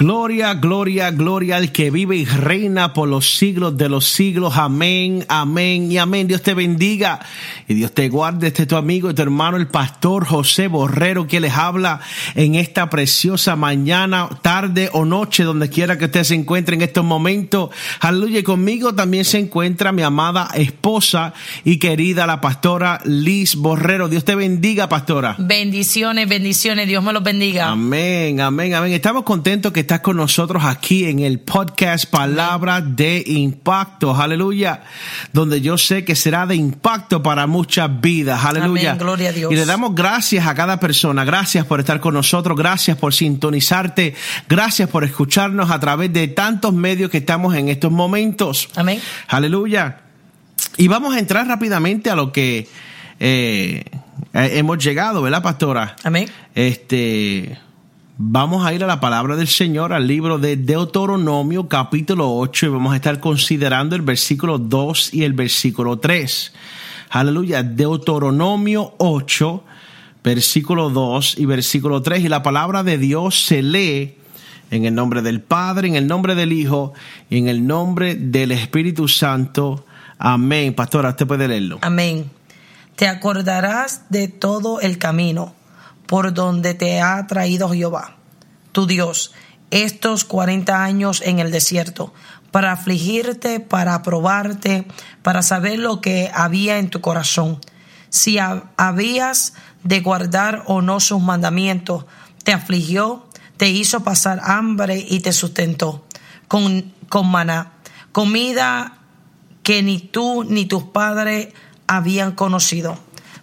Gloria, gloria, gloria al que vive y reina por los siglos de los siglos. Amén, amén y amén. Dios te bendiga y Dios te guarde. Este es tu amigo y tu hermano, el pastor José Borrero, que les habla en esta preciosa mañana, tarde o noche, donde quiera que usted se encuentre en estos momentos. Aleluya. Y conmigo también se encuentra mi amada esposa y querida, la pastora Liz Borrero. Dios te bendiga, pastora. Bendiciones, bendiciones, Dios me los bendiga. Amén, amén, amén. Estamos contentos que estás con nosotros aquí en el podcast Palabra de Impacto, aleluya, donde yo sé que será de impacto para muchas vidas, aleluya. Amén, gloria a Dios. Y le damos gracias a cada persona, gracias por estar con nosotros, gracias por sintonizarte, gracias por escucharnos a través de tantos medios que estamos en estos momentos. Amén. Aleluya. Y vamos a entrar rápidamente a lo que eh, eh, hemos llegado, ¿verdad, pastora? Amén. Este, vamos a ir a la palabra del Señor, al libro de Deuteronomio, capítulo 8, y vamos a estar considerando el versículo 2 y el versículo 3. Aleluya, Deuteronomio 8, versículo 2 y versículo 3. Y la palabra de Dios se lee en el nombre del Padre, en el nombre del Hijo y en el nombre del Espíritu Santo. Amén. Pastora, usted puede leerlo. Amén. Te acordarás de todo el camino por donde te ha traído Jehová, tu Dios, estos cuarenta años en el desierto, para afligirte, para probarte, para saber lo que había en tu corazón, si ha- habías de guardar o no sus mandamientos, te afligió, te hizo pasar hambre y te sustentó con, con maná, comida que ni tú ni tus padres habían conocido,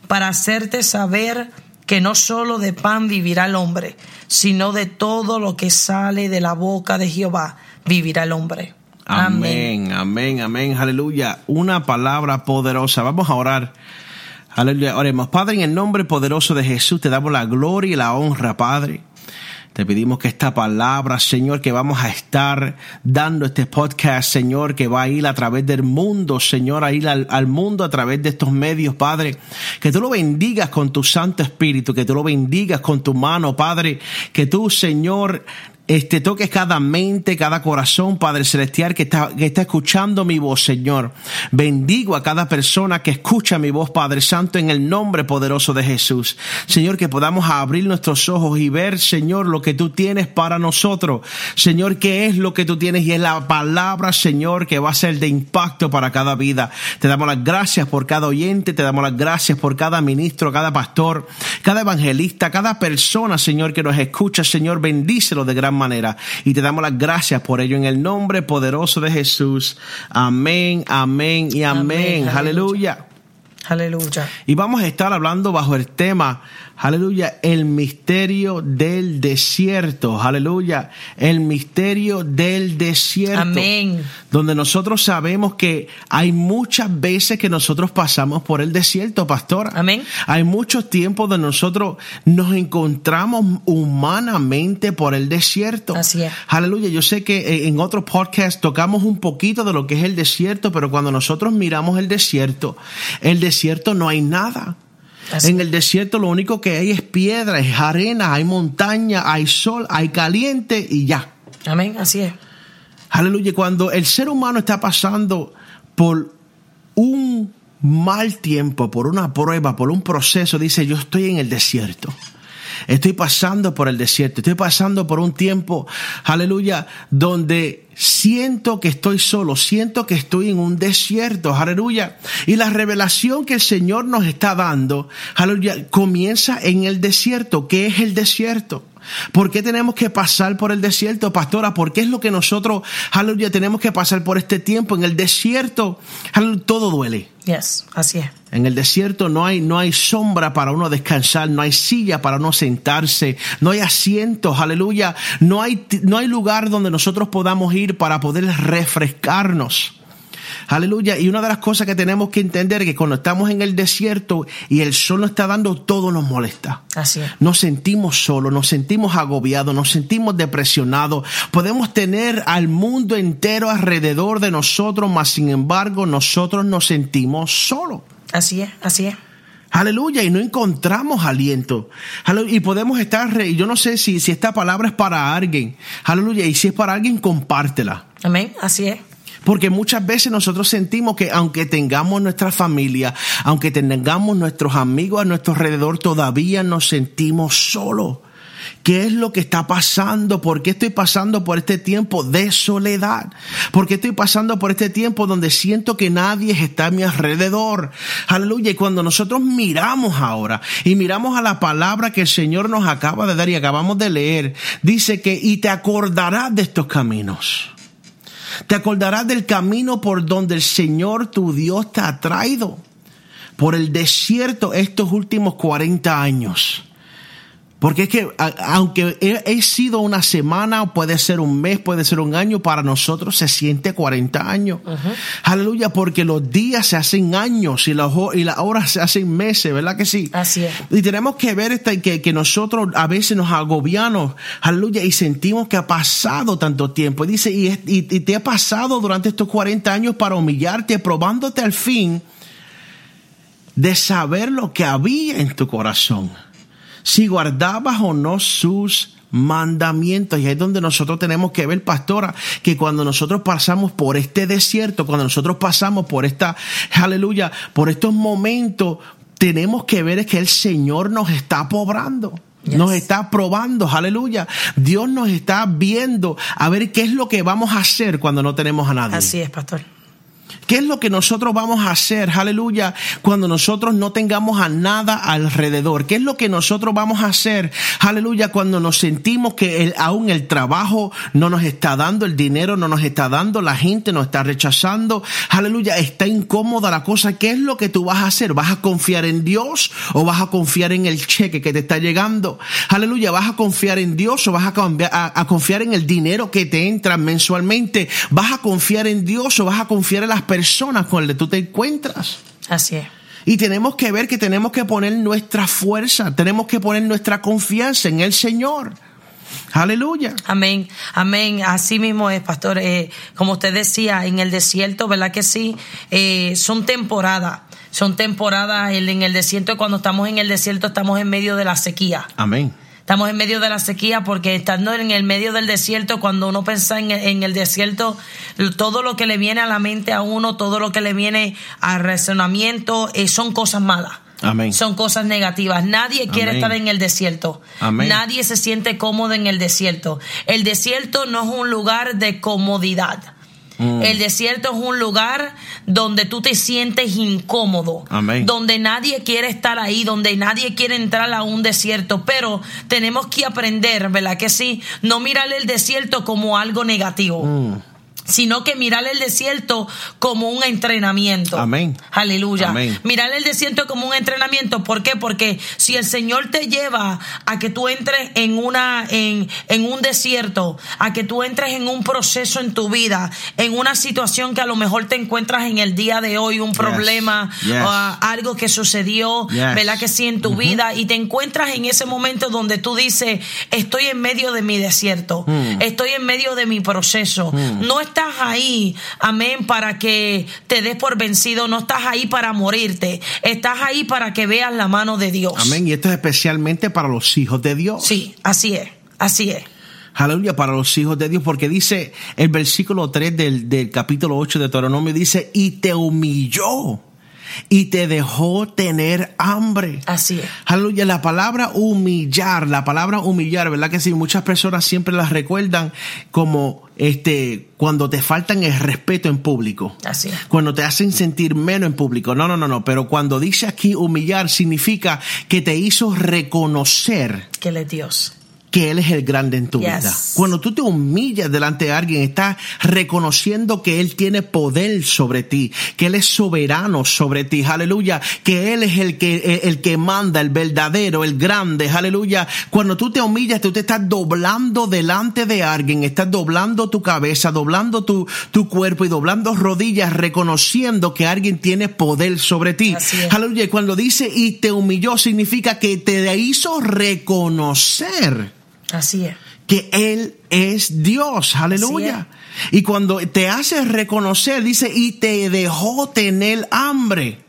para hacerte saber que no solo de pan vivirá el hombre, sino de todo lo que sale de la boca de Jehová vivirá el hombre. Amén, amén, amén, aleluya. Una palabra poderosa. Vamos a orar. Aleluya. Oremos. Padre, en el nombre poderoso de Jesús te damos la gloria y la honra, Padre. Te pedimos que esta palabra, Señor, que vamos a estar dando este podcast, Señor, que va a ir a través del mundo, Señor, a ir al, mundo a través de estos medios, Padre. Que tú lo bendigas con tu Santo Espíritu, que tú lo bendigas con tu mano, Padre. Que tú, Señor, este, toques cada mente, cada corazón, Padre Celestial, que está, que está escuchando mi voz, Señor. Bendigo a cada persona que escucha mi voz, Padre Santo, en el nombre poderoso de Jesús. Señor, que podamos abrir nuestros ojos y ver, Señor, lo que tú tienes para nosotros. Señor, qué es lo que tú tienes y es la palabra, Señor, que va a ser de impacto para cada vida. Te damos las gracias por cada oyente, te damos las gracias por cada ministro, cada pastor, cada evangelista, cada persona, Señor, que nos escucha, Señor, bendícelo de gran manera. Y te damos las gracias por ello en el nombre poderoso de Jesús. Amén, amén y amén. Amén, Aleluya. Aleluya. Y vamos a estar hablando bajo el tema, aleluya, el misterio del desierto, aleluya, el misterio del desierto. Amén. Donde nosotros sabemos que hay muchas veces que nosotros pasamos por el desierto, pastora. Amén. Hay muchos tiempos donde nosotros nos encontramos humanamente por el desierto. Así es. Aleluya. Yo sé que eh, en otro podcast tocamos un poquito de lo que es el desierto, pero cuando nosotros miramos el desierto, el desierto no hay nada. Así En el desierto lo único que hay es piedra, es arena, hay montaña, hay sol, hay caliente y ya. Amén, así es. Aleluya. Cuando el ser humano está pasando por un mal tiempo, por una prueba, por un proceso, dice, yo estoy en el desierto. Estoy pasando por el desierto, estoy pasando por un tiempo, aleluya, donde siento que estoy solo, siento que estoy en un desierto, aleluya. Y la revelación que el Señor nos está dando, aleluya, comienza en el desierto. ¿Qué es el desierto? ¿Por qué tenemos que pasar por el desierto, pastora? ¿Por qué es lo que nosotros, aleluya, tenemos que pasar por este tiempo? En el desierto, todo duele. Yes, así es. En el desierto no hay, no hay sombra para uno descansar, no hay silla para uno sentarse, no hay asientos, aleluya, no hay, no hay lugar donde nosotros podamos ir para poder refrescarnos. Aleluya. Y una de las cosas que tenemos que entender es que cuando estamos en el desierto y el sol nos está dando, todo nos molesta. Así es. Nos sentimos solos, nos sentimos agobiados, nos sentimos depresionados. Podemos tener al mundo entero alrededor de nosotros, mas sin embargo nosotros nos sentimos solos. Así es, así es. Aleluya, y no encontramos aliento. Aleluya, y podemos estar, re- yo no sé si, si esta palabra es para alguien. Aleluya, y si es para alguien, compártela. Amén, así es. Porque muchas veces nosotros sentimos que aunque tengamos nuestra familia, aunque tengamos nuestros amigos a nuestro alrededor, todavía nos sentimos solos. ¿Qué es lo que está pasando? ¿Por qué estoy pasando por este tiempo de soledad? ¿Por qué estoy pasando por este tiempo donde siento que nadie está a mi alrededor? Aleluya. Y cuando nosotros miramos ahora y miramos a la palabra que el Señor nos acaba de dar y acabamos de leer, dice que y te acordarás de estos caminos. Te acordarás del camino por donde el Señor tu Dios te ha traído. Por el desierto estos últimos 40 años. Porque es que a- aunque he, he sido una semana, puede ser un mes, puede ser un año, para nosotros se siente 40 años. Aleluya, porque los días se hacen años y las, y las horas se hacen meses, ¿verdad que sí? Así es. Y tenemos que ver esta- que, que nosotros a veces nos agobiamos, aleluya, y sentimos que ha pasado tanto tiempo. Y dice, y, es- y- y te ha pasado durante estos 40 años para humillarte, probándote al fin de saber lo que había en tu corazón. Si guardabas o no sus mandamientos. Y ahí es donde nosotros tenemos que ver, pastora, que cuando nosotros pasamos por este desierto, cuando nosotros pasamos por esta, aleluya, por estos momentos, tenemos que ver es que el Señor nos está pobrando. Yes. Nos está probando, aleluya. Dios nos está viendo a ver qué es lo que vamos a hacer cuando no tenemos a nadie. Así es, pastor. ¿Qué es lo que nosotros vamos a hacer, aleluya, cuando nosotros no tengamos a nada alrededor? ¿Qué es lo que nosotros vamos a hacer, aleluya, cuando nos sentimos que el- aún el trabajo no nos está dando, el dinero no nos está dando, la gente nos está rechazando, aleluya, está incómoda la cosa? ¿Qué es lo que tú vas a hacer? ¿Vas a confiar en Dios o vas a confiar en el cheque que te está llegando? Aleluya, ¿vas a confiar en Dios o vas a, a- confiar en el dinero que te entra mensualmente? ¿Vas a confiar en Dios o vas a confiar en las personas con las que tú te encuentras? Así es. Y tenemos que ver que tenemos que poner nuestra fuerza, tenemos que poner nuestra confianza en el Señor. Aleluya. Amén, amén. Así mismo es, pastor. Eh, como usted decía, en el desierto, ¿verdad que sí? Eh, son temporadas. Son temporadas en en el desierto. Cuando estamos en el desierto, estamos en medio de la sequía. Amén. Estamos en medio de la sequía porque estando en el medio del desierto, cuando uno piensa en, el desierto, todo lo que le viene a la mente a uno, todo lo que le viene al razonamiento, eh, son cosas malas. Amén. Son cosas negativas. Nadie quiere Amén. estar en el desierto. Amén. Nadie se siente cómodo en el desierto. El desierto no es un lugar de comodidad. Mm. El desierto es un lugar donde tú te sientes incómodo, Amén. donde nadie quiere estar ahí, donde nadie quiere entrar a un desierto, pero tenemos que aprender, ¿verdad? Que sí, no mirar el desierto como algo negativo. Mm. Sino que mirar el desierto como un entrenamiento. Amén. Aleluya. Amén. Mirar el desierto como un entrenamiento. ¿Por qué? Porque si el Señor te lleva a que tú entres en una, en, en un desierto, a que tú entres en un proceso en tu vida, en una situación que a lo mejor te encuentras en el día de hoy, un problema, Yes. algo que sucedió, Yes. ¿verdad? Que sí en tu vida, y te encuentras en ese momento donde tú dices, estoy en medio de mi desierto, Hmm. estoy en medio de mi proceso. No estás ahí, amén, para que te des por vencido, no estás ahí para morirte, estás ahí para que veas la mano de Dios. Amén. Y esto es especialmente para los hijos de Dios. Sí, así es, así es. Aleluya, para los hijos de Dios, porque dice el versículo 3 del, del capítulo 8 de Deuteronomio, dice, y te humilló y te dejó tener hambre. Así es. Aleluya, la palabra humillar, la palabra humillar, ¿verdad que sí? Muchas personas siempre las recuerdan como este cuando te faltan el respeto en público. Así es. Cuando te hacen sentir menos en público. No, no, no, no, pero cuando dice aquí humillar significa que te hizo reconocer Que Él es Dios. Que Él es el grande en tu Yes. vida. Cuando tú te humillas delante de alguien, estás reconociendo que Él tiene poder sobre ti, que Él es soberano sobre ti, aleluya, que Él es el que, el que manda, el verdadero, el grande, aleluya. Cuando tú te humillas, tú te estás doblando delante de alguien, estás doblando tu cabeza, doblando tu, tu cuerpo y doblando rodillas, reconociendo que alguien tiene poder sobre ti. Aleluya. Cuando dice y te humilló, significa que te hizo reconocer Así es. que Él es Dios, aleluya. Y cuando te hace reconocer, dice, y te dejó tener hambre.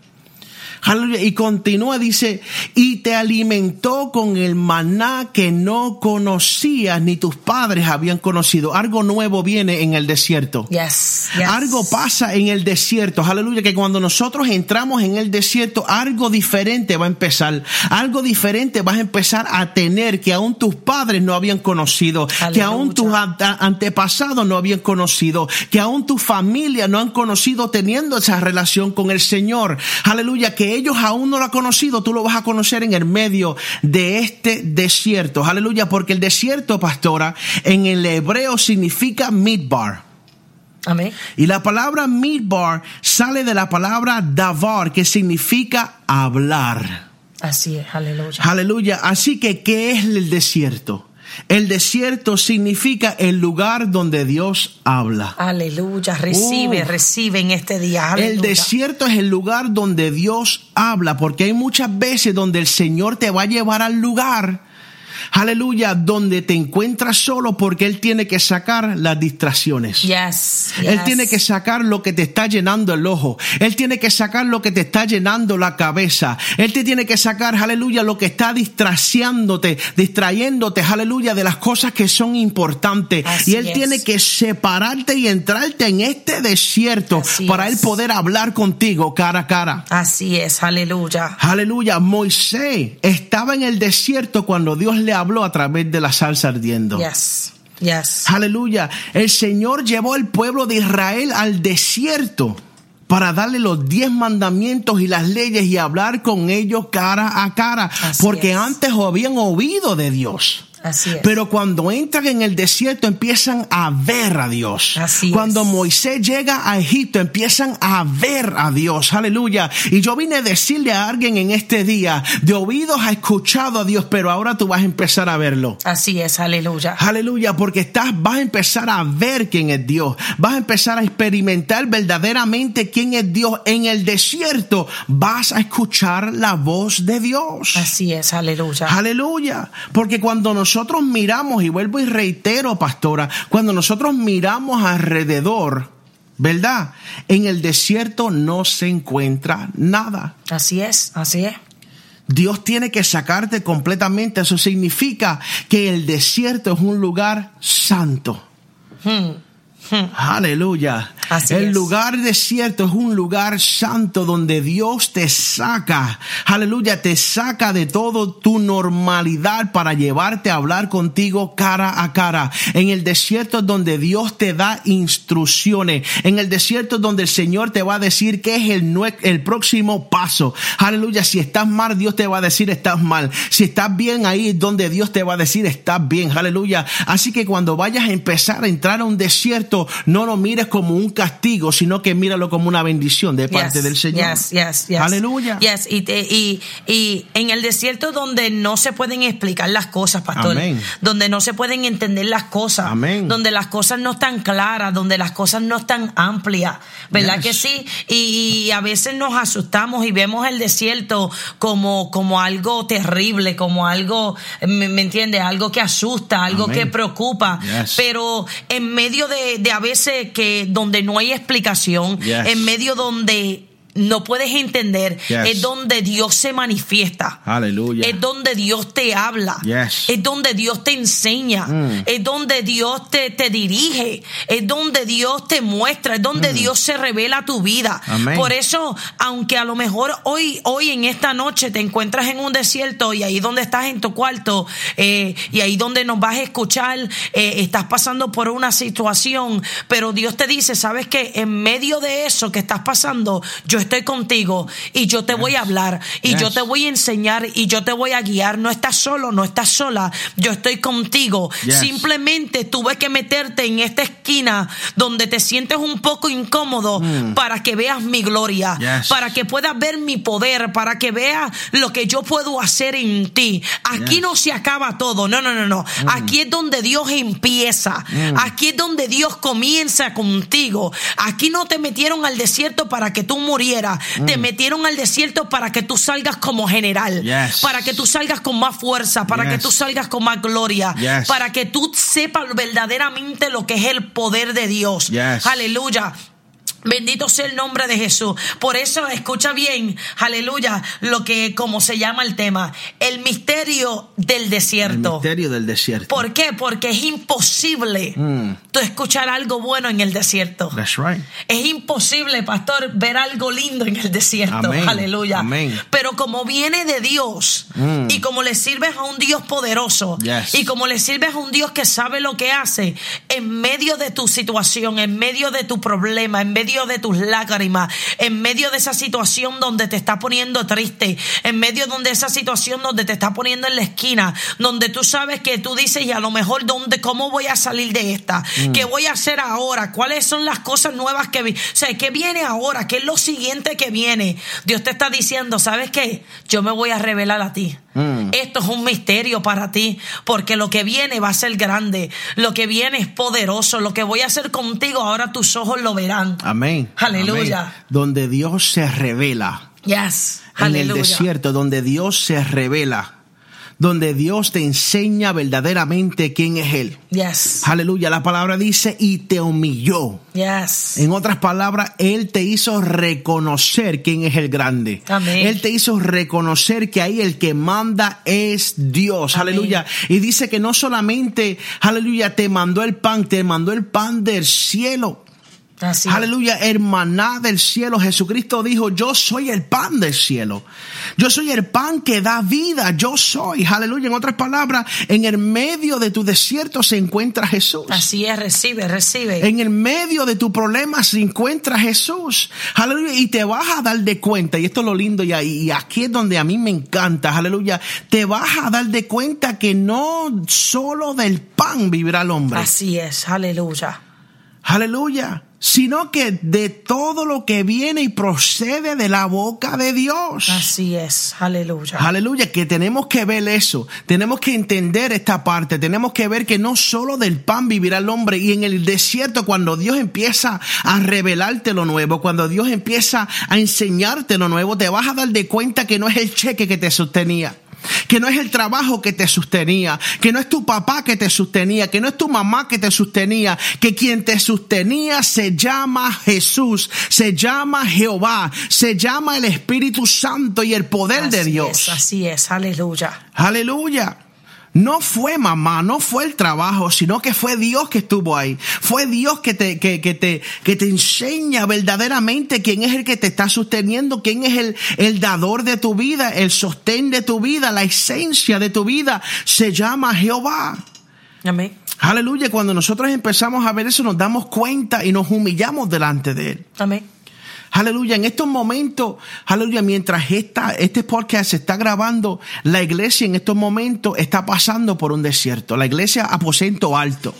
Aleluya. Y continúa, dice, y te alimentó con el maná que no conocías ni tus padres habían conocido. Algo nuevo viene en el desierto. Yes. yes. Algo pasa en el desierto, aleluya, que cuando nosotros entramos en el desierto, algo diferente va a empezar, algo diferente vas a empezar a tener que aún tus padres no habían conocido, que Aleluya. aún tus ante- antepasados no habían conocido, que aún tu familia no han conocido teniendo esa relación con el Señor, aleluya, que ellos aún no lo han conocido, tú lo vas a conocer en el medio de este desierto, aleluya, porque el desierto, pastora, en el hebreo significa midbar. Amén. Y la palabra midbar sale de la palabra davar, que significa hablar. Así es. Aleluya. Aleluya. Así que, ¿qué es el desierto? El desierto significa el lugar donde Dios habla. Aleluya. Recibe, Uh. recibe en este día. El desierto es el lugar donde Dios habla, porque hay muchas veces donde el Señor te va a llevar al lugar, aleluya, donde te encuentras solo porque Él tiene que sacar las distracciones. Yes. Él tiene que sacar lo que te está llenando el ojo. Él tiene que sacar lo que te está llenando la cabeza. Él te tiene que sacar, aleluya, lo que está distraciándote, distrayéndote, aleluya, de las cosas que son importantes. Así y Él es. tiene que separarte y entrarte en este desierto Así para es. Él poder hablar contigo cara a cara. Así es. Aleluya. Aleluya, Moisés estaba en el desierto cuando Dios le habló a través de la salsa ardiendo. Yes. Yes. Aleluya. El Señor llevó al pueblo de Israel al desierto para darle los diez mandamientos y las leyes y hablar con ellos cara a cara. Así porque es. antes habían oído de Dios. Así es. Pero cuando entran en el desierto empiezan a ver a Dios. Así cuando es. Moisés llega a Egipto empiezan a ver a Dios. Aleluya. Y yo vine a decirle a alguien en este día, de oídos ha escuchado a Dios, pero ahora tú vas a empezar a verlo. Así es. Aleluya. Aleluya, porque estás, vas a empezar a ver quién es Dios. Vas a empezar a experimentar verdaderamente quién es Dios. En el desierto vas a escuchar la voz de Dios. Así es. Aleluya. Aleluya. Porque cuando nosotros miramos, y vuelvo y reitero, pastora, cuando nosotros miramos alrededor, ¿verdad? En el desierto no se encuentra nada. Así es. Así es. Dios tiene que sacarte completamente. Eso significa que el desierto es un lugar santo. Aleluya. Así el es. lugar desierto es un lugar santo donde Dios te saca. Aleluya, te saca de todo tu normalidad para llevarte a hablar contigo cara a cara. En el desierto es donde Dios te da instrucciones. En el desierto es donde el Señor te va a decir qué es el, el próximo paso. Aleluya, si estás mal, Dios te va a decir estás mal. Si estás bien, ahí es donde Dios te va a decir estás bien. Aleluya. Así que cuando vayas a empezar a entrar a un desierto, no lo mires como un castigo, sino que míralo como una bendición de parte Yes, del Señor. yes, yes, yes. Aleluya. Y, te- y, y en el desierto donde no se pueden explicar las cosas, pastor. Amén. Donde no se pueden entender las cosas. Amén. Donde las cosas no están claras, donde las cosas no están amplias. ¿Verdad que sí? Y, y a veces nos asustamos y vemos el desierto como, como algo terrible, como algo, ¿me, me entiendes? Algo que asusta, algo Amén. que preocupa. Pero en medio de, de a veces que donde no hay explicación, Yes. en medio donde no puedes entender, Yes. es donde Dios se manifiesta. Aleluya. Es donde Dios te habla. Yes. Es donde Dios te enseña. Mm. Es donde Dios te, te dirige. Es donde Dios te muestra. Es donde Dios se revela tu vida. Mm. Amén. Por eso, aunque a lo mejor hoy, hoy en esta noche te encuentras en un desierto y ahí donde estás en tu cuarto eh, y ahí donde nos vas a escuchar, eh, estás pasando por una situación, pero Dios te dice, sabes que en medio de eso que estás pasando, yo estoy contigo y yo te voy a hablar y Yes. yo te voy a enseñar y yo te voy a guiar. No estás solo, no estás sola, yo estoy contigo. Yes. Simplemente tuve que meterte en esta esquina donde te sientes un poco incómodo para que veas mi gloria, Mm. Para que puedas ver mi poder, para que veas lo que yo puedo hacer en ti. Aquí no se acaba todo, no, no, no, no. Aquí es donde Dios empieza, aquí es donde Dios comienza contigo. Aquí no te metieron al desierto para que tú murieras, te metieron al desierto para que tú salgas como general, Yes. para que tú salgas con más fuerza, para que tú salgas con más gloria, Yes. para que tú sepas verdaderamente lo que es el poder de Dios. Aleluya. Bendito sea el nombre de Jesús. Por eso escucha bien, aleluya, lo que como se llama el tema, el misterio del El desierto. misterio del desierto. ¿Por qué? Porque es imposible Mm. tú escuchar algo bueno en el desierto. That's right. Es imposible, pastor, ver algo lindo en el desierto. Amén. Aleluya. Amén. Pero como viene de Dios Mm. y como le sirves a un Dios poderoso Yes. y como le sirves a un Dios que sabe lo que hace, en medio de tu situación, en medio de tu problema, en medio de tus lágrimas, en medio de esa situación donde te está poniendo triste, en medio de esa situación donde te está poniendo en la esquina, donde tú sabes que tú dices, y a lo mejor, ¿dónde, ¿cómo voy a salir de esta? ¿Qué voy a hacer ahora? ¿Cuáles son las cosas nuevas que vi? O sea, ¿qué viene ahora? ¿Qué es lo siguiente que viene? Dios te está diciendo, ¿sabes qué? Yo me voy a revelar a ti. Esto es un misterio para ti, porque lo que viene va a ser grande, lo que viene es poderoso, lo que voy a hacer contigo ahora tus ojos lo verán. Amén. Aleluya. Amén. Donde Dios se revela. Yes. En el desierto, donde Dios se revela. Donde Dios te enseña verdaderamente quién es Él. Yes. Aleluya. La palabra dice, y te humilló. Yes. En otras palabras, Él te hizo reconocer quién es el grande. Amén. Él te hizo reconocer que ahí el que manda es Dios. Amén. Aleluya. Y dice que no solamente, aleluya, te mandó el pan, te mandó el pan del cielo. Así. Aleluya, hermaná del cielo. Jesucristo dijo, yo soy el pan del cielo. Yo soy el pan que da vida. Yo soy. Aleluya. En otras palabras, en el medio de tu desierto se encuentra Jesús. Así es, recibe, recibe. En el medio de tu problema se encuentra Jesús. Aleluya. Y te vas a dar de cuenta, y esto es lo lindo, y, y aquí es donde a mí me encanta, aleluya. Te vas a dar de cuenta que no solo del pan vivirá el hombre. Así es, aleluya. Aleluya. Sino que de todo lo que viene y procede de la boca de Dios. Así es, aleluya. Aleluya, que tenemos que ver eso, tenemos que entender esta parte, tenemos que ver que no solo del pan vivirá el hombre y en el desierto cuando Dios empieza a revelarte lo nuevo, cuando Dios empieza a enseñarte lo nuevo, te vas a dar de cuenta que no es el cheque que te sostenía. Que no es el trabajo que te sostenía, que no es tu papá que te sostenía, que no es tu mamá que te sostenía, que quien te sostenía se llama Jesús, se llama Jehová, se llama el Espíritu Santo y el poder de Dios. es, así es, aleluya. Aleluya. No fue mamá, no fue el trabajo, sino que fue Dios que estuvo ahí. Fue Dios que te, que, que te, que te enseña verdaderamente quién es el que te está sosteniendo, quién es el, el dador de tu vida, el sostén de tu vida, la esencia de tu vida. Se llama Jehová. Amén. Aleluya. Cuando nosotros empezamos a ver eso, nos damos cuenta y nos humillamos delante de Él. Amén. Aleluya, en estos momentos, aleluya, mientras esta, este podcast se está grabando, la iglesia en estos momentos está pasando por un desierto. La iglesia aposento alto.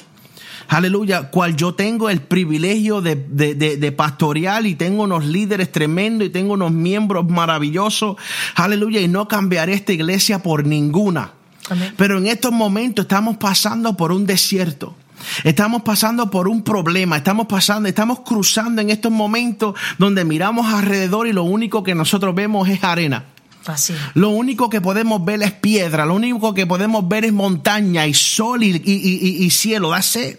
Aleluya, cual yo tengo el privilegio de, de, de, de pastorear y tengo unos líderes tremendos y tengo unos miembros maravillosos. Aleluya, y no cambiaré esta iglesia por ninguna. Amén. Pero en estos momentos estamos pasando por un desierto. Estamos pasando por un problema, estamos pasando, estamos cruzando en estos momentos donde miramos alrededor y lo único que nosotros vemos es arena. Así. Lo único que podemos ver es piedra, lo único que podemos ver es montaña y sol y, y- y- y cielo, that's it.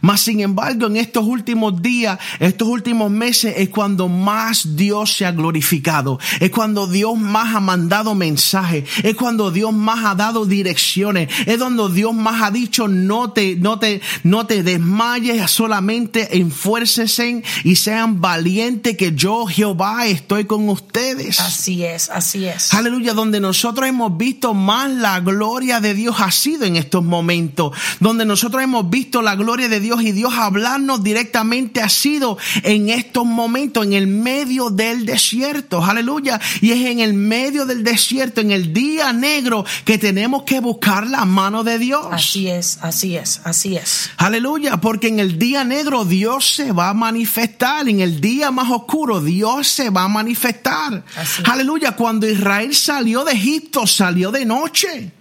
Mas sin embargo, en estos últimos días, estos últimos meses, es cuando más Dios se ha glorificado. Es cuando Dios más ha mandado mensajes. Es cuando Dios más ha dado direcciones. Es donde Dios más ha dicho, no te, no te, no te desmayes, solamente enfuércesen y sean valientes que yo, Jehová, estoy con ustedes. Así es, así es. Aleluya, donde nosotros hemos visto más la gloria de Dios ha sido en estos momentos, donde nosotros hemos visto la gloria de Dios y Dios hablarnos directamente ha sido en estos momentos, en el medio del desierto, aleluya, y es en el medio del desierto, en el día negro, que tenemos que buscar la mano de Dios. Así es, así es, así es. Aleluya, porque en el día negro Dios se va a manifestar, en el día más oscuro Dios se va a manifestar. Aleluya, cuando Israel salió de Egipto, salió de noche.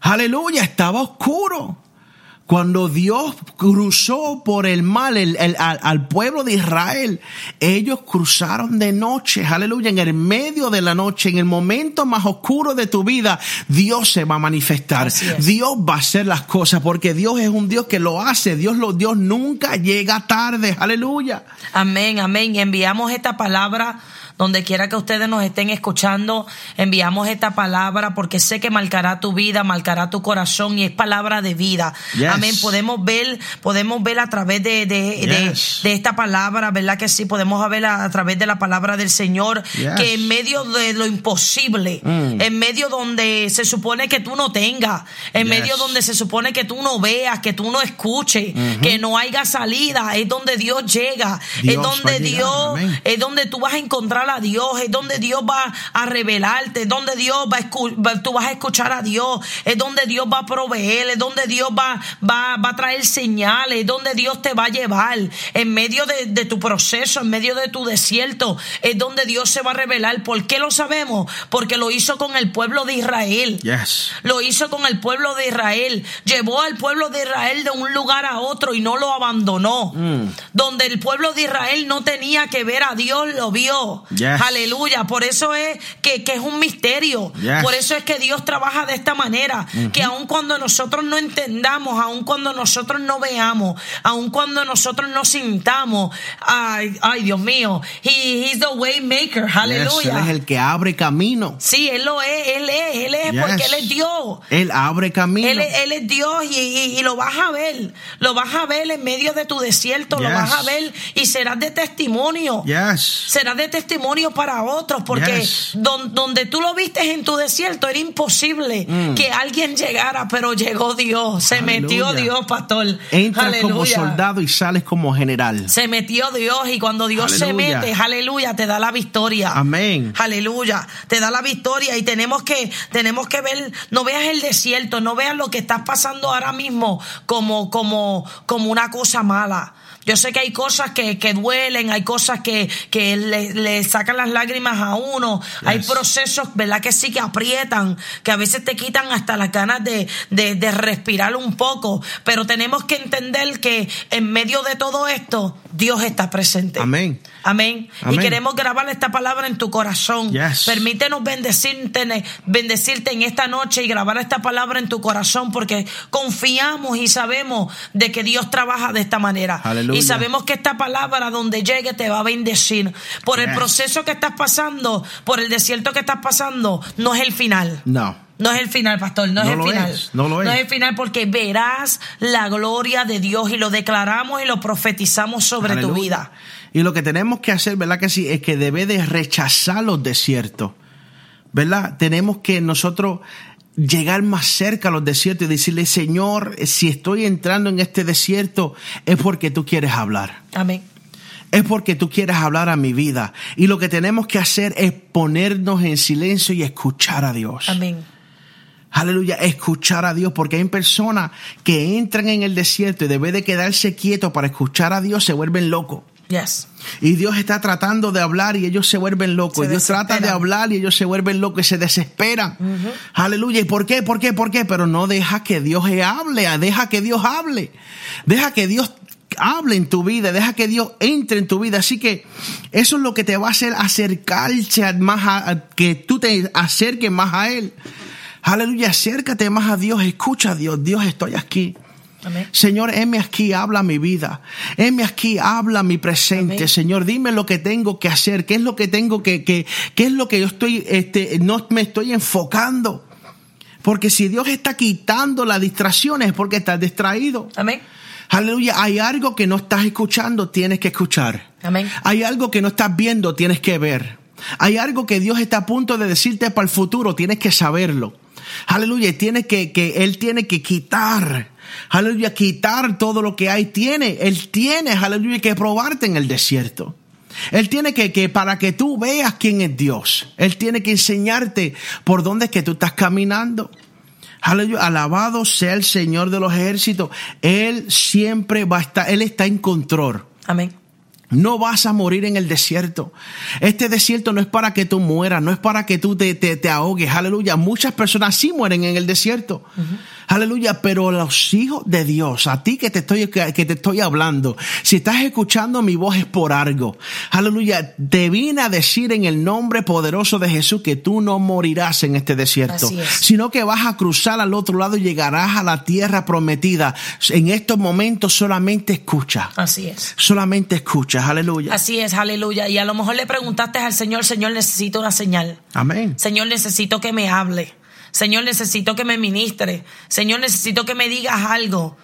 Aleluya, estaba oscuro. Cuando Dios cruzó por el mar el- el- al, al pueblo de Israel, ellos cruzaron de noche, aleluya, en el medio de la noche, en el momento más oscuro de tu vida, Dios se va a manifestar. Dios va a hacer las cosas porque Dios es un Dios que lo hace. Dios, lo, Dios nunca llega tarde, aleluya. Amén, amén. Enviamos esta palabra donde quiera que ustedes nos estén escuchando. Enviamos esta palabra porque sé que marcará tu vida, marcará tu corazón y es palabra de vida. Yes. Amén. Podemos ver, podemos ver a través de, de, de- Yes. de esta palabra, ¿verdad que sí? Podemos ver a, a través de la palabra del Señor Yes. que en medio de lo imposible, Mm. en medio donde se supone que tú no tengas, en medio donde se supone que tú no veas, que tú no escuches, que no haya salida, es donde Dios llega, Dios es donde llegar, Dios, es donde tú vas a encontrar a Dios, es donde Dios va a revelarte, es donde Dios va a tú vas a escuchar a Dios, es donde Dios va a proveer, es donde Dios va, va, va a traer señales, es donde Dios te va a llevar, en medio de, de tu proceso, en medio de tu desierto, es donde Dios se va a revelar. ¿Por qué lo sabemos? Porque lo hizo con el pueblo de Israel. Yes. Lo hizo con el pueblo de Israel. Llevó al pueblo de Israel de un lugar a otro y no lo abandonó. Donde el pueblo de Israel no tenía que ver a Dios, lo vio. Yes. Aleluya. Por eso es que, que es un misterio. Yes. Por eso es que Dios trabaja de esta manera. Que aun cuando nosotros no entendamos, aun cuando nosotros no veamos, aun cuando nosotros no sintamos, ay, ay Dios mío, he, he's the way maker. Yes, Aleluya. Él es el que abre camino. Sí, Él lo es, Él es, Él es, Yes. porque Él es Dios. Él abre camino. Él, es- él es Dios y, y- y lo vas a ver. Lo vas a ver en medio de tu desierto. Lo Yes. vas a ver y serás de testimonio. Yes. Serás de testimonio para otros porque Yes. don- donde tú lo viste en tu desierto era imposible que alguien llegara, pero llegó Dios. Se Mm. Aleluya. metió Dios, pastor. Entras como soldado y sales como general. Se metió Dios y cuando Dios se mete, aleluya, te da la victoria. Amén. Aleluya, te da la victoria y tenemos que tenemos que ver, no veas el desierto, no veas lo que estás pasando ahora mismo como como como una cosa mala. Yo sé que hay cosas que, que duelen, hay cosas que, que le, le sacan las lágrimas a uno, hay procesos, ¿verdad? Que sí que aprietan, que a veces te quitan hasta las ganas de, de, de respirar un poco, pero tenemos que entender que en medio de todo esto, Dios está presente. Amén. Amén. Y queremos grabar esta palabra en tu corazón. Yes. Permítenos bendecirte, bendecirte en esta noche y grabar esta palabra en tu corazón porque confiamos y sabemos de que Dios trabaja de esta manera. Aleluya. Y sabemos que esta palabra donde llegue te va a bendecir. Por el proceso que estás pasando, por el desierto que estás pasando, no es el final. No. No es el final, pastor, no, No es el lo final. es, no lo es. el final porque verás la gloria de Dios y lo declaramos y lo profetizamos sobre tu vida. Y lo que tenemos que hacer, ¿verdad que sí? Es que debe de rechazar los desiertos. ¿Verdad? Tenemos que nosotros llegar más cerca a los desiertos y decirle, Señor, si estoy entrando en este desierto es porque tú quieres hablar. Amén. Es porque tú quieres hablar a mi vida. Y lo que tenemos que hacer es ponernos en silencio y escuchar a Dios. Amén. Aleluya, escuchar a Dios, porque hay personas que entran en el desierto y debe de quedarse quietos para escuchar a Dios, se vuelven locos. Yes. Y Dios está tratando de hablar y ellos se vuelven locos. Se y Dios trata de hablar y ellos se vuelven locos y se desesperan. Aleluya. ¿Y por qué? ¿Por qué? ¿Por qué? Pero no deja que Dios hable. Deja que Dios hable. Deja que Dios hable en tu vida. Deja que Dios entre en tu vida. Así que eso es lo que te va a hacer acercarse más a, a- que tú te acerques más a Él. Aleluya. Acércate más a Dios. Escucha a Dios. Dios, estoy aquí. Amén. Señor, heme aquí, habla mi vida. Heme aquí, habla mi presente. Amén. Señor, dime lo que tengo que hacer. ¿Qué es lo que tengo que, que qué es lo que yo estoy, este, no me estoy enfocando? Porque si Dios está quitando las distracciones es porque estás distraído. Amén. Aleluya. Hay algo que no estás escuchando, tienes que escuchar. Amén. Hay algo que no estás viendo, tienes que ver. Hay algo que Dios está a punto de decirte para el futuro, tienes que saberlo. Aleluya. Tiene que, que, Él tiene que quitar. Aleluya. Quitar todo lo que hay. Tiene. Él tiene, aleluya, que probarte en el desierto. Él tiene que, que, para que tú veas quién es Dios, Él tiene que enseñarte por dónde es que tú estás caminando. Aleluya, alabado sea el Señor de los ejércitos. Él siempre va a estar, Él está en control. Amén. No vas a morir en el desierto. Este desierto no es para que tú mueras, no es para que tú te, te, te ahogues. Aleluya. Muchas personas sí mueren en el desierto. Aleluya. Pero los hijos de Dios, a ti que te estoy, que te estoy hablando, si estás escuchando mi voz es por algo. Aleluya. Te vine a decir en el nombre poderoso de Jesús que tú no morirás en este desierto, es. sino que vas a cruzar al otro lado y llegarás a la tierra prometida. En estos momentos solamente escucha. Así es. Solamente escuchas, aleluya. Así es, aleluya. Y a lo mejor le preguntaste al Señor, Señor, necesito una señal. Amén. Señor, necesito que me hable. Señor, necesito que me ministre. Señor, necesito que me digas algo.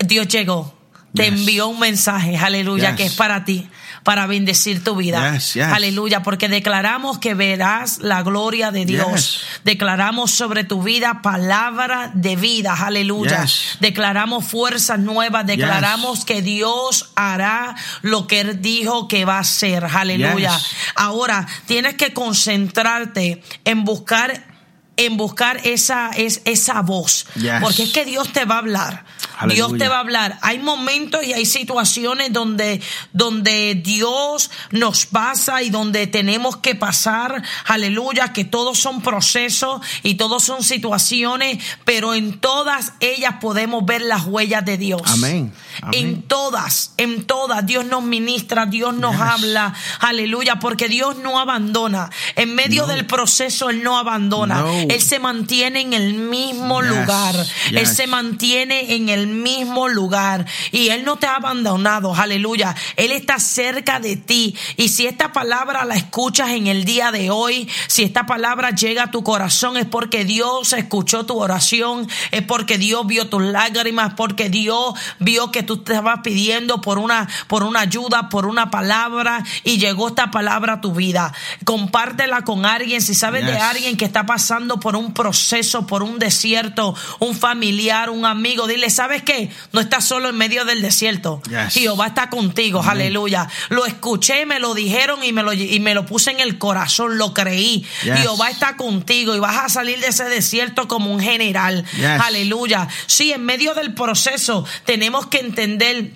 Dios llegó. Te Yes. envió un mensaje, aleluya, Yes. que es para ti, para bendecir tu vida. Yes. Aleluya, porque declaramos que verás la gloria de Dios. Declaramos sobre tu vida palabra de vida, aleluya. Declaramos fuerzas nuevas, declaramos que Dios hará lo que Él dijo que va a hacer, aleluya. Ahora, tienes que concentrarte en buscar en buscar esa, es, esa voz. Yes. Porque es que Dios te va a hablar. Aleluya. Dios te va a hablar. Hay momentos y hay situaciones donde, donde Dios nos pasa y donde tenemos que pasar. Aleluya. Que todos son procesos y todos son situaciones, pero en todas ellas podemos ver las huellas de Dios. Amén. Amén. En todas, en todas, Dios nos ministra, Dios nos Yes. habla, aleluya, porque Dios no abandona. En medio No. del proceso, Él no abandona. No. Él se mantiene en el mismo Yes. lugar. Él se mantiene en el mismo lugar. Y Él no te ha abandonado, aleluya. Él está cerca de ti. Y si esta palabra la escuchas en el día de hoy, si esta palabra llega a tu corazón, es porque Dios escuchó tu oración, es porque Dios vio tus lágrimas, porque Dios vio que tú te estabas pidiendo por una, por una ayuda, por una palabra, y llegó esta palabra a tu vida. Compártela con alguien. Si sabes de alguien que está pasando por un proceso, por un desierto, un familiar, un amigo, dile, ¿sabes qué? No estás solo en medio del desierto. Yes. Jehová está contigo, aleluya. Lo escuché, me lo dijeron y me lo, y me lo puse en el corazón, lo creí. Yes. Jehová está contigo y vas a salir de ese desierto como un general. Yes. Aleluya. Sí, en medio del proceso tenemos que entender,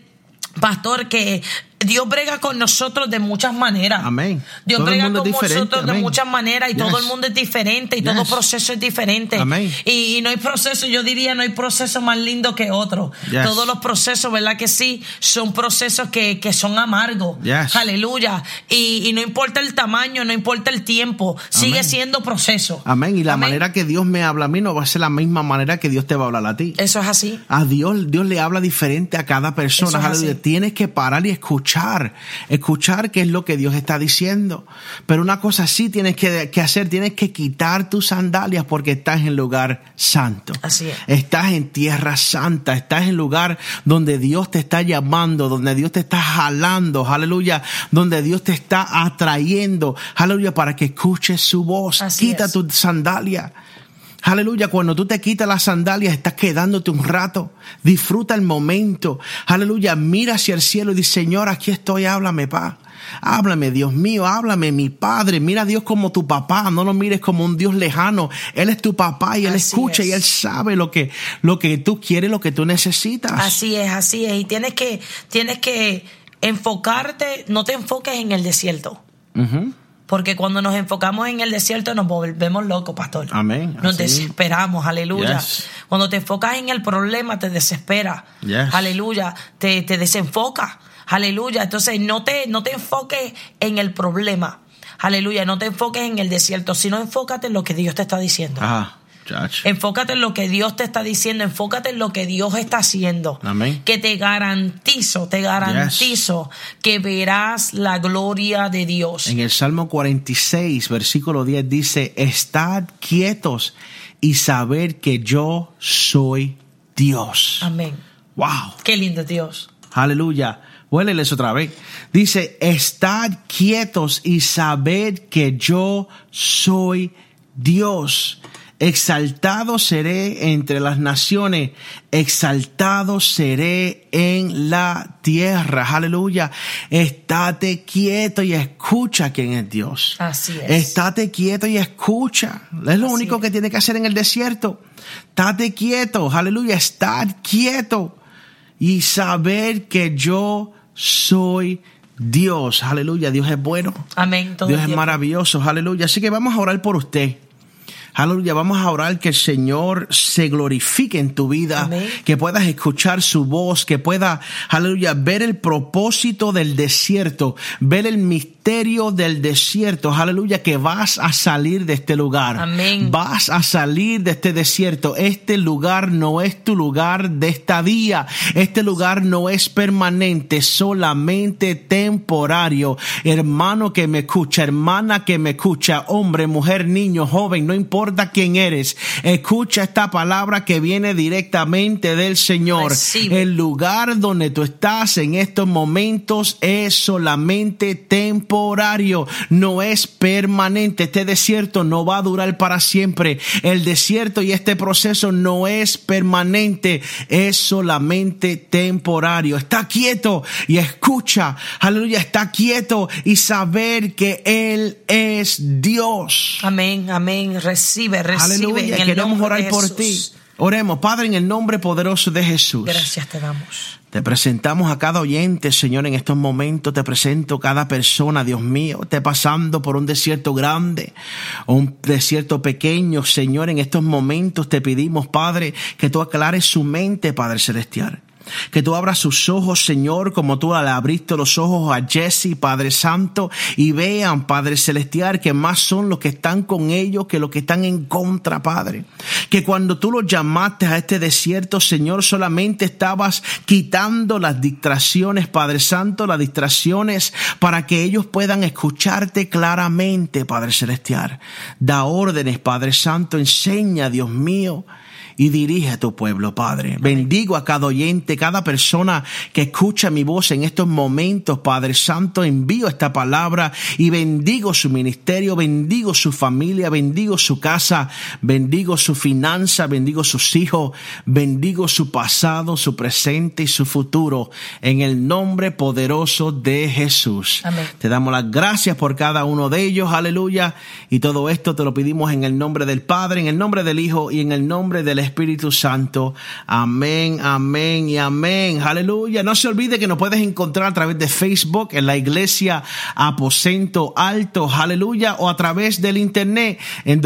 pastor, que Dios brega con nosotros de muchas maneras. Amén. Dios Todo brega con nosotros de amén. muchas maneras y Yes. todo el mundo es diferente y todo Yes. proceso es diferente. Amén. Y, y no hay proceso, yo diría, no hay proceso más lindo que otro. Yes. Todos los procesos, ¿verdad que sí? Son procesos que, que son amargos. Yes. Aleluya. Y, y no importa el tamaño, no importa el tiempo, sigue siendo proceso. Amén. Y la Amén. manera que Dios me habla a mí no va a ser la misma manera que Dios te va a hablar a ti. Eso es así. A Dios, Dios le habla diferente a cada persona. Es. Tienes que parar y escuchar. Escuchar qué es lo que Dios está diciendo. Pero una cosa sí tienes que, que hacer, tienes que quitar tus sandalias porque estás en lugar santo. Así es. Estás en tierra santa, estás en lugar donde Dios te está llamando, donde Dios te está jalando, aleluya, donde Dios te está atrayendo, aleluya, para que escuches su voz. Así Quita es. tu sandalia. Aleluya, cuando tú te quitas las sandalias, estás quedándote un rato. Disfruta el momento. Aleluya, mira hacia el cielo y dice, Señor, aquí estoy, háblame, pa. Háblame, Dios mío, háblame, mi Padre. Mira a Dios como tu papá, no lo mires como un Dios lejano. Él es tu papá y Él Así escucha es. y Él sabe lo que, lo que tú quieres, lo que tú necesitas. Así es, así es. Y tienes que, tienes que enfocarte, no te enfoques en el desierto. Porque cuando nos enfocamos en el desierto nos volvemos locos, pastor. Amén, Nos así desesperamos, aleluya. Yes. Cuando te enfocas en el problema, te desespera. Yes. Aleluya. Te, te desenfoca. Aleluya. Entonces no te, no te enfoques en el problema. Aleluya. No te enfoques en el desierto, sino enfócate en lo que Dios te está diciendo. Ajá. Chacho. Enfócate en lo que Dios te está diciendo, enfócate en lo que Dios está haciendo. Amén. Que te garantizo, te garantizo que verás la gloria de Dios. En el Salmo 46, versículo 10 dice, estad quietos y saber que yo soy Dios. Amén. Wow. Qué lindo Dios. Aleluya. Otra vez. Dice, estad quietos y sabed que yo soy Dios. Exaltado seré entre las naciones, exaltado seré en la tierra. Aleluya. Estate quieto y escucha quién es Dios. Así es. Estate quieto y escucha. Es lo Así único es. que tiene que hacer en el desierto. Estate quieto. Aleluya. Estar quieto y saber que yo soy Dios. Aleluya. Dios es bueno. Amén. Todo Dios es maravilloso. Aleluya. Así que vamos a orar por usted. Aleluya, vamos a orar que el Señor se glorifique en tu vida, Amén. que puedas escuchar su voz, que pueda, aleluya, ver el propósito del desierto, ver el misterio del desierto, aleluya, que vas a salir de este lugar. Amén. Vas a salir de este desierto. Este lugar no es tu lugar de estadía. Este lugar no es permanente, solamente temporario. Hermano que me escucha, hermana que me escucha, hombre, mujer, niño, joven, no importa quién eres. Escucha esta palabra que viene directamente del Señor. Recibe. El lugar donde tú estás en estos momentos es solamente temporario, no es permanente. Este desierto no va a durar para siempre. El desierto y este proceso no es permanente, es solamente temporario. Está quieto y escucha, aleluya, está quieto y saber que Él es Dios. Amén, amén. Recibe, recibe. Aleluya, en el queremos orar de por ti. Oremos, Padre, en el nombre poderoso de Jesús. Gracias te damos. Te presentamos a cada oyente, Señor, en estos momentos. Te presento cada persona, Dios mío, esté pasando por un desierto grande o un desierto pequeño, Señor. En estos momentos te pedimos, Padre, que tú aclares su mente, Padre Celestial. Que tú abras sus ojos, Señor, como tú le abriste los ojos a Jesse, Padre Santo, y vean, Padre Celestial, que más son los que están con ellos que los que están en contra, Padre. Que cuando tú los llamaste a este desierto, Señor, solamente estabas quitando las distracciones, Padre Santo, las distracciones para que ellos puedan escucharte claramente, Padre Celestial. Da órdenes, Padre Santo, enseña, Dios mío y dirige a tu pueblo, Padre. Bendigo a cada oyente, cada persona que escucha mi voz en estos momentos, Padre Santo. Envío esta palabra y bendigo su ministerio, bendigo su familia, bendigo su casa, bendigo su finanza, bendigo sus hijos, bendigo su pasado, su presente y su futuro. En el nombre poderoso de Jesús. Amén. Te damos las gracias por cada uno de ellos, aleluya. Y todo esto te lo pedimos en el nombre del Padre, en el nombre del Hijo y en el nombre del Espíritu Santo. Amén, amén y amén. Aleluya. No se olvide que nos puedes encontrar a través de Facebook en la iglesia Aposento Alto. Aleluya. O a través del internet en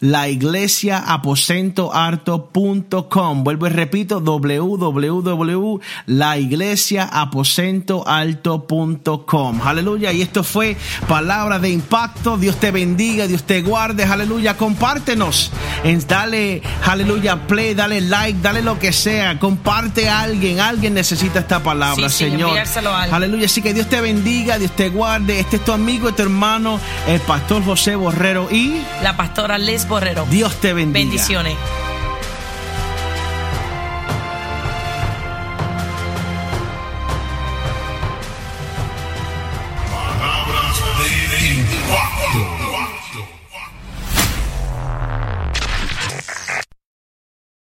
www.laiglesiaaposentoalto.com. Vuelvo y repito, www.laiglesiaaposentoalto.com. Aleluya. Y esto fue palabra de impacto. Dios te bendiga, Dios te guarde. Aleluya. Compártenos. En dale, aleluya, play, dale like, dale lo que sea. Comparte a alguien. Alguien necesita esta palabra, Sí, Señor. Aleluya. Así que Dios te bendiga, Dios te guarde. Este es tu amigo y tu hermano, el pastor José Borrero. Y La pastora Les Borrero. Dios te bendiga. Bendiciones.